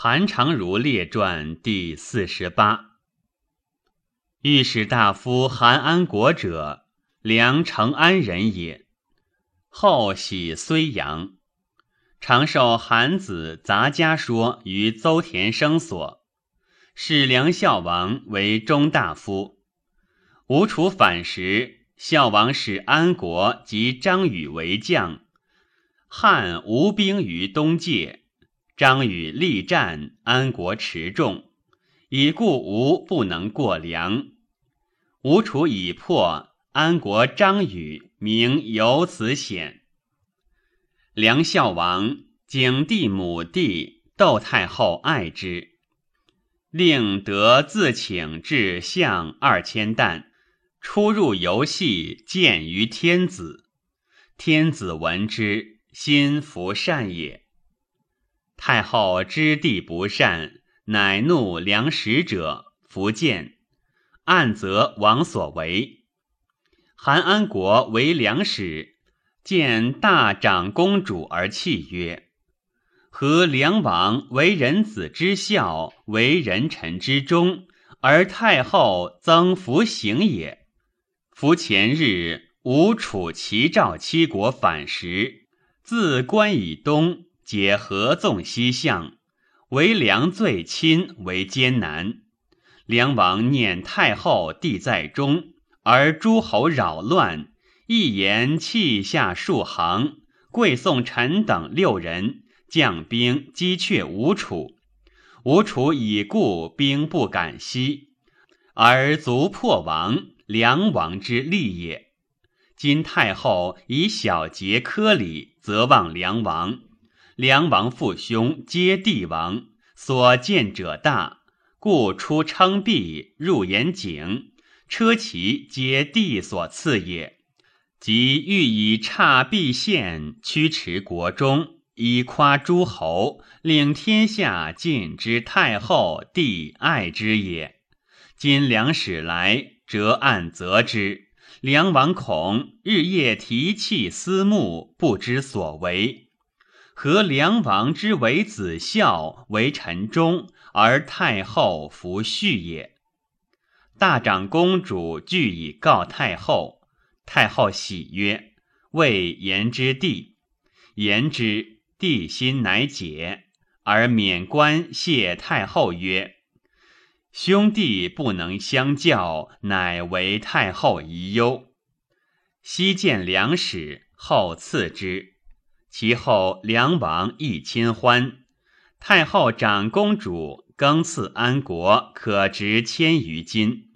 韩长如列传第四十八。御史大夫韩安国者，梁成安人也。后徙睢阳，常受韩子杂家说于邹田生所。是梁孝王为中大夫。吴楚反时，孝王使安国及张宇为将。汉无兵于东界，张宇力战，安国持重，以故吴不能过梁。吴楚已破，安国张宇名由此显。梁孝王景帝母弟窦太后爱之，令得自请至相二千担，出入游戏见于天子。天子闻之。心服善也。太后知地不善，乃怒良使者，伏谏，暗责王所为。韩安国为良使，见大长公主而泣曰：“何梁王为人子之孝，为人臣之忠，而太后增服行也？夫前日吴楚齐赵七国反时。”自关以东，皆合纵西向，为梁最亲为艰难。梁王念太后地在中，而诸侯扰乱，一言弃下数行，贵宋臣等六人将兵击却吴楚。吴楚已故，兵不敢西，而卒破亡，梁王之利也。今太后以小节科礼，则望梁王。梁王父兄皆帝王，所见者大，故出称璧，入严景，车骑皆帝所赐也。即欲以差璧献，驱驰国中，以夸诸侯，令天下尽知太后帝爱之也。今梁使来，折案责之。梁王恐日夜提气思慕，不知所为。和梁王之为子孝，为臣忠，而太后弗恤也？大长公主具以告太后，太后喜曰：“谓言之地。”言之，帝心乃解，而免官谢太后曰。兄弟不能相教，乃为太后遗忧。昔见梁使，后赐之。其后梁王亦亲欢。太后长公主，更赐安国，可值千余金。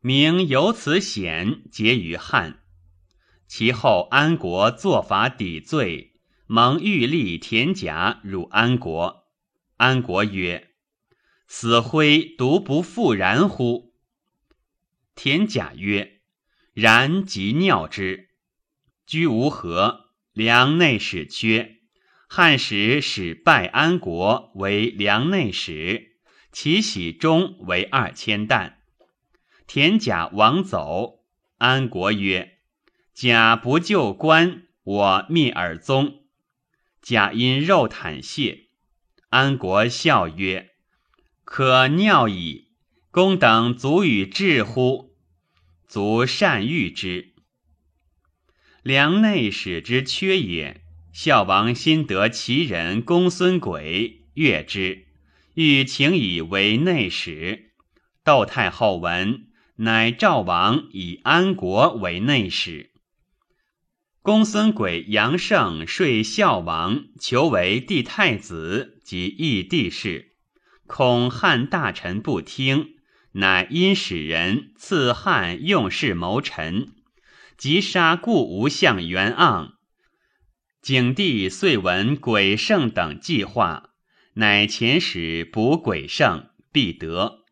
名由此显，结于汉。其后安国作法抵罪，蒙玉立田甲入安国。安国曰。死灰独不复然乎？田甲曰：“然即尿之。”居无何，梁内史缺。汉时使拜安国为梁内史，其喜中为二千担。田甲亡走，安国曰：“甲不救官，我灭尔宗。”甲因肉袒谢，安国笑曰。可尿矣，公等足与治乎？足善遇之。梁内史之缺也。孝王心得其人公孙轨，悦之，欲请以为内史。窦太后闻，乃赵王以安国为内史。公孙轨、杨胜说孝王，求为帝太子及义帝事。恐汉大臣不听，乃因使人赐汉用事谋臣，即杀故吴相袁盎。景帝遂闻鬼圣等计划，乃遣使补鬼圣，必得。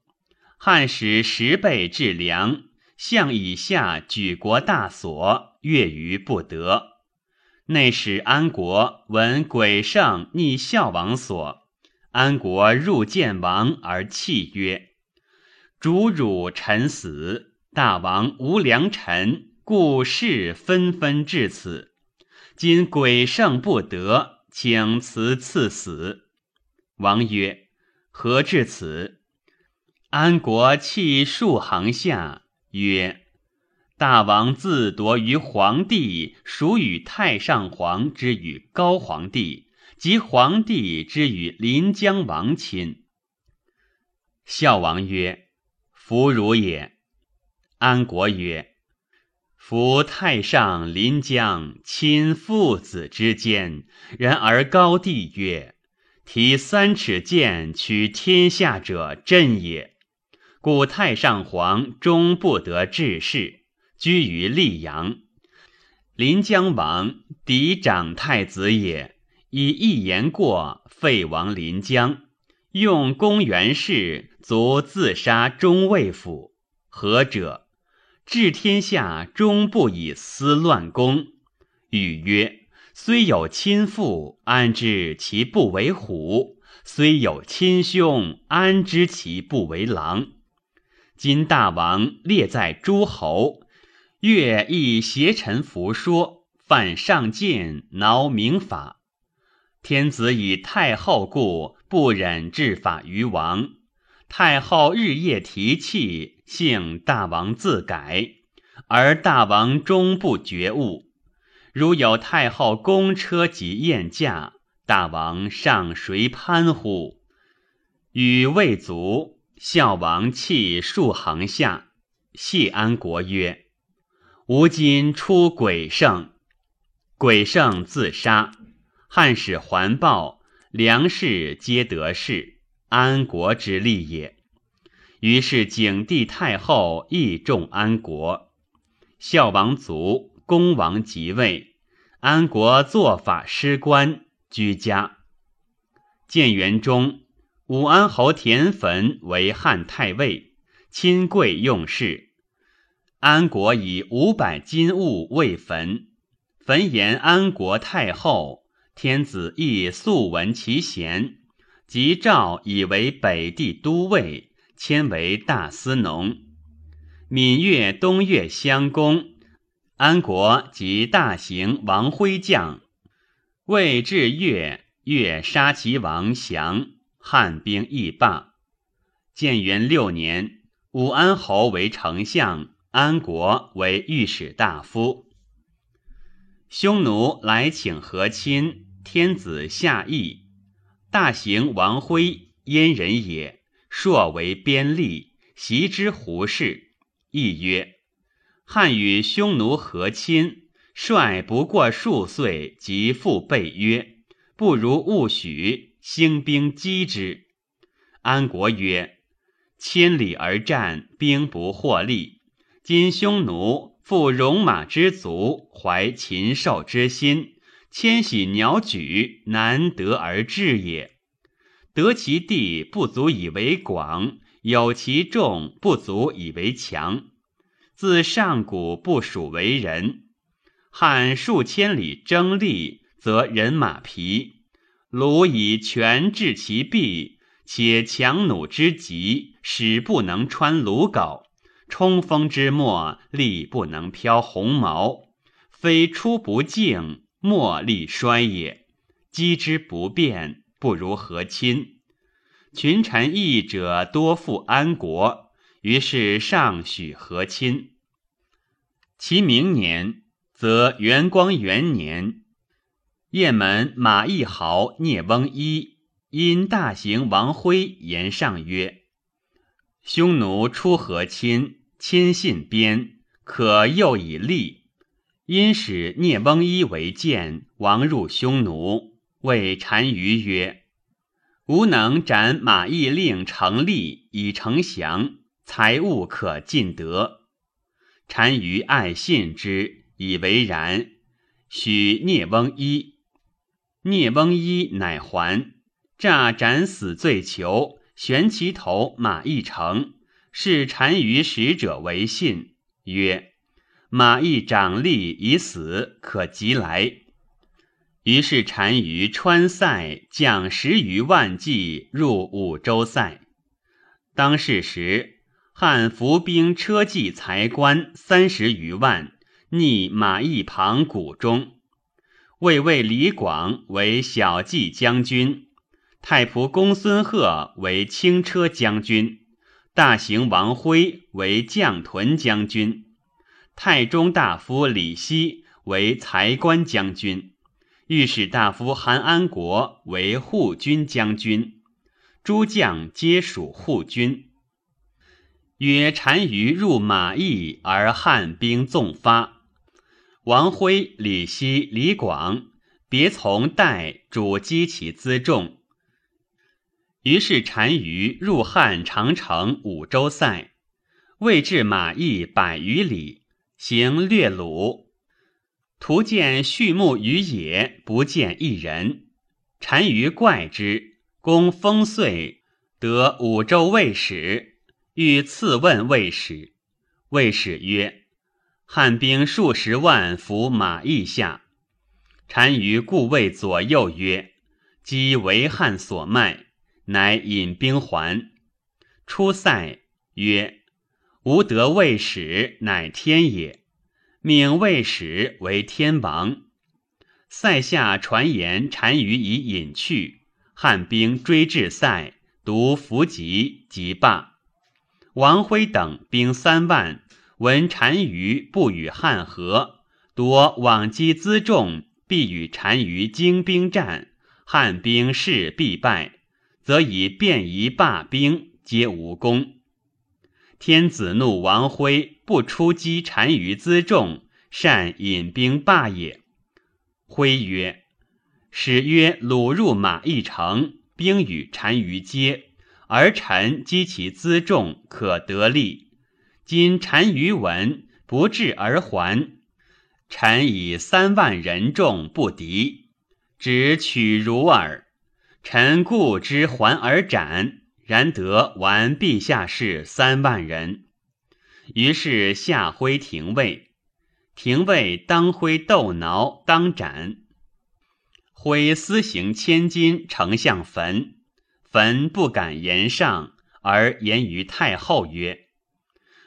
汉使十倍至粮，相以下举国大所，越于不得。内使安国闻鬼圣逆孝王所。安国入见王而泣曰：“主辱臣死，大王无良臣，故事纷纷至此。今鬼圣不得，请辞赐死。”王曰：“何至此？”安国泣数行下，曰：“大王自夺于皇帝，属与太上皇之与高皇帝，及皇帝之与临江王亲。”孝王曰：“弗如也。”安国曰：“夫太上临江亲父子之间，然而高帝曰：‘提三尺剑取天下者，朕也。’故太上皇终不得治事，居于溧阳。临江王嫡长太子也，以一言过，废王临江，用公元氏卒自杀中尉府。何者？治天下终不以私乱公。语曰：“虽有亲父，安知其不为虎？虽有亲兄，安知其不为狼？今大王列在诸侯，越亦邪臣服说，犯上谏，挠明法。天子以太后故，不忍治法于王。太后日夜提气。”幸大王自改，而大王终不觉悟。如有太后公车及宴驾，大王上谁攀乎？语未足，孝王泣数行下。谢安国曰：“吾今出鬼圣，鬼圣自杀，汉使环抱，梁氏皆得势，安国之利也。”于是景帝太后亦重安国，孝王卒，恭王即位，安国作法师官，居家。建元中，武安侯田汾为汉太尉，亲贵用事。安国以五百金物为坟，坟言安国太后，天子亦素闻其贤，即诏以为北地都尉。迁为大司农，闽越、东越相公，安国及大行王辉将，魏至越，越杀其王降，汉兵亦罢。建元六年，武安侯为丞相，安国为御史大夫。匈奴来请和亲，天子下邑。大行王辉，燕人也。朔为边吏，袭之胡氏。亦曰：汉与匈奴和亲，率不过数岁，即复备约，不如勿许，兴兵击之。安国曰：千里而战，兵不获利。今匈奴复戎马之足，怀禽兽之心，迁徙鸟举，难得而治也。得其地不足以为广，有其众不足以为强。自上古不属为人。汉数千里征利，则人马疲。鲁以权治其弊，且强弩之极，使不能穿鲁缟；冲锋之末，力不能飘鸿毛。非出不敬，莫力衰也。击之不变。不如和亲，群臣议者多附安国，于是上许和亲。其明年，则元光元年，雁门马邑豪聂翁一因大行王辉言上曰：“匈奴出和亲，亲信边，可诱以利。因使聂翁一为谏，王入匈奴。”谓单于曰：“吾能斩马邑令成立，以成降，财物可尽得。”单于爱信之，以为然。许聂翁一，聂翁一乃还，诈斩死罪囚，悬其头马邑城。是单于使者为信，曰：“马邑长吏已死，可即来。”于是单于川塞将十余万骑入五州塞。当世时，汉伏兵车骑才官三十余万，逆马邑旁谷中。魏魏李广为小骑将军，太仆公孙贺为轻车将军，大行王辉为将屯将军，太中大夫李希为才官将军，御史大夫韩安国为护军将军，诸将皆属护军。曰：单于入马邑，而汉兵纵发。王辉、李希、李广别从代主击其辎重。于是单于入汉长城五州塞，未至马邑百余里，行略虏。徒见畜牧于野，不见一人。单于怪之，公封岁，得五州卫使。欲赐问魏使，魏使曰：“汉兵数十万伏马邑下。”单于故谓左右曰：“击为汉所卖，乃引兵还。”出塞曰：“吾得魏使，乃天也。命魏使为天王。”塞下传言单于已隐去，汉兵追至塞，独伏击，即罢。王辉等兵三万，闻单于不与汉和，夺往击辎重，必与单于精兵战，汉兵势必败，则以便宜罢兵，皆无功。天子怒王辉不出击单于辎重，善引兵罢也。辉曰：“使曰鲁入马邑城，兵与单于接。”而臣击其辎重，可得利。今单于闻不至而还，臣以三万人众不敌，只取如耳。臣故之还而斩，然得完陛下事三万人。于是下挥廷尉，廷尉当挥斗挠，当斩。挥私行千金，丞相坟。焚不敢言上，而言于太后曰：“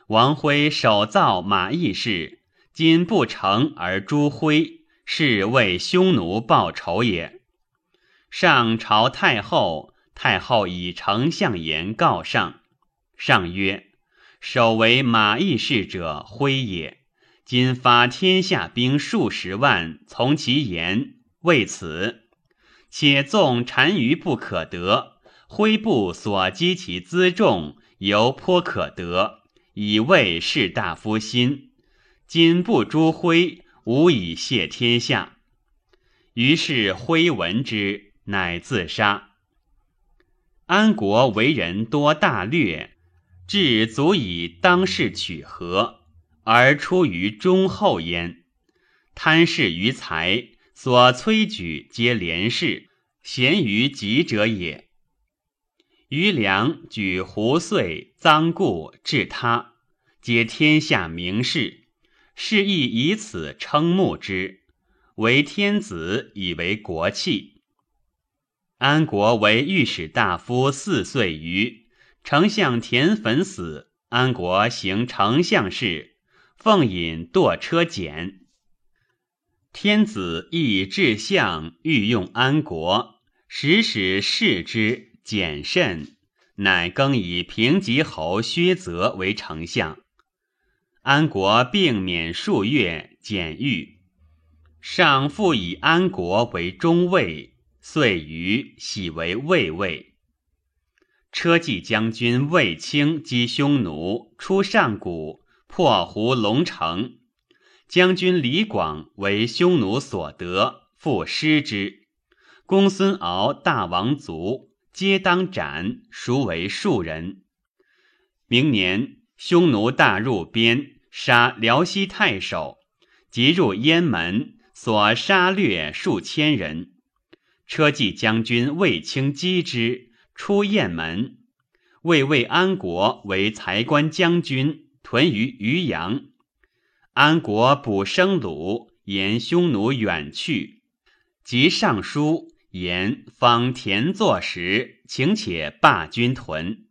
王辉首造马邑事，今不成而诛辉，是为匈奴报仇也。”上朝太后，太后以丞相言告上，上曰：“首为马邑事者辉也，今发天下兵数十万，从其言，为此，且纵单于不可得。”挥部所击其辎重，犹颇可得，以慰士大夫心。今不诛挥，无以谢天下。于是挥闻之，乃自杀。安国为人多大略，至足以当世取和，而出于忠厚焉。贪嗜于财，所催举皆廉士，贤于己者也。余良举胡遂、臧固治他，皆天下名士，是亦以此称慕之。为天子，以为国器。安国为御史大夫四岁余，丞相田汾死，安国行丞相事，奉引堕车简。天子亦至相，欲用安国，时使视之。简慎，乃更以平吉侯薛泽为丞相。安国病免数月，简愈。上复以安国为中尉，遂于喜为卫尉。车骑将军卫青击匈奴，出上谷，破胡龙城。将军李广为匈奴所得，复失之。公孙敖大王族。皆当斩，孰为庶人？明年，匈奴大入边，杀辽西太守，即入燕门，所杀掠数千人。车骑将军卫青击之，出雁门。魏魏安国为才官将军，屯于渔阳。安国补生虏，言匈奴远去，即上书。言方田作时，请且罢军屯。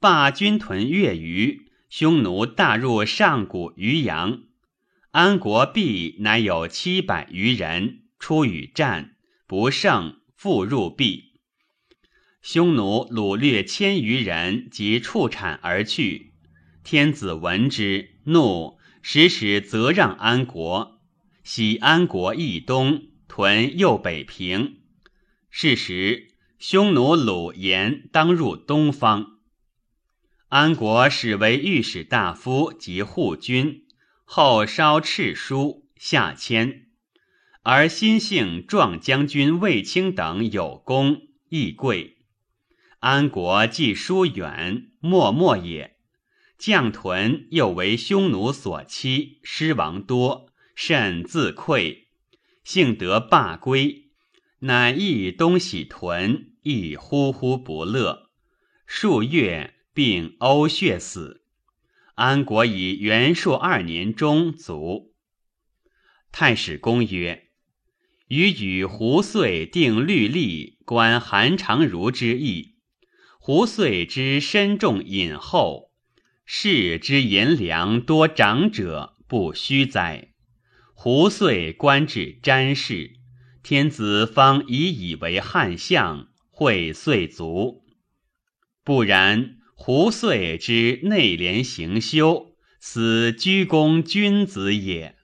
罢军屯月余，匈奴大入上谷渔阳，安国毕，乃有七百余人出与战，不胜，复入毕。匈奴掳掠千余人及畜产而去。天子闻之，怒，使使责让安国。喜安国易东，屯右北平。是时，匈奴鲁延当入东方。安国始为御史大夫及护军，后稍敕书下迁，而新姓壮将军卫青等有功，亦贵。安国既疏远，默默也。将屯又为匈奴所欺，失亡多，甚自愧，幸得罢归，乃亦东徙屯，亦呼呼不乐。数月，并呕血死。安国以元朔二年中卒。太史公曰：“予与胡遂定律例，观韩常如之意。”胡遂之身重隐厚，士之言良多长者，不虚哉？胡遂官至詹事，天子方以以为汉相，会遂卒。不然，胡遂之内敛行修，此居功君子也。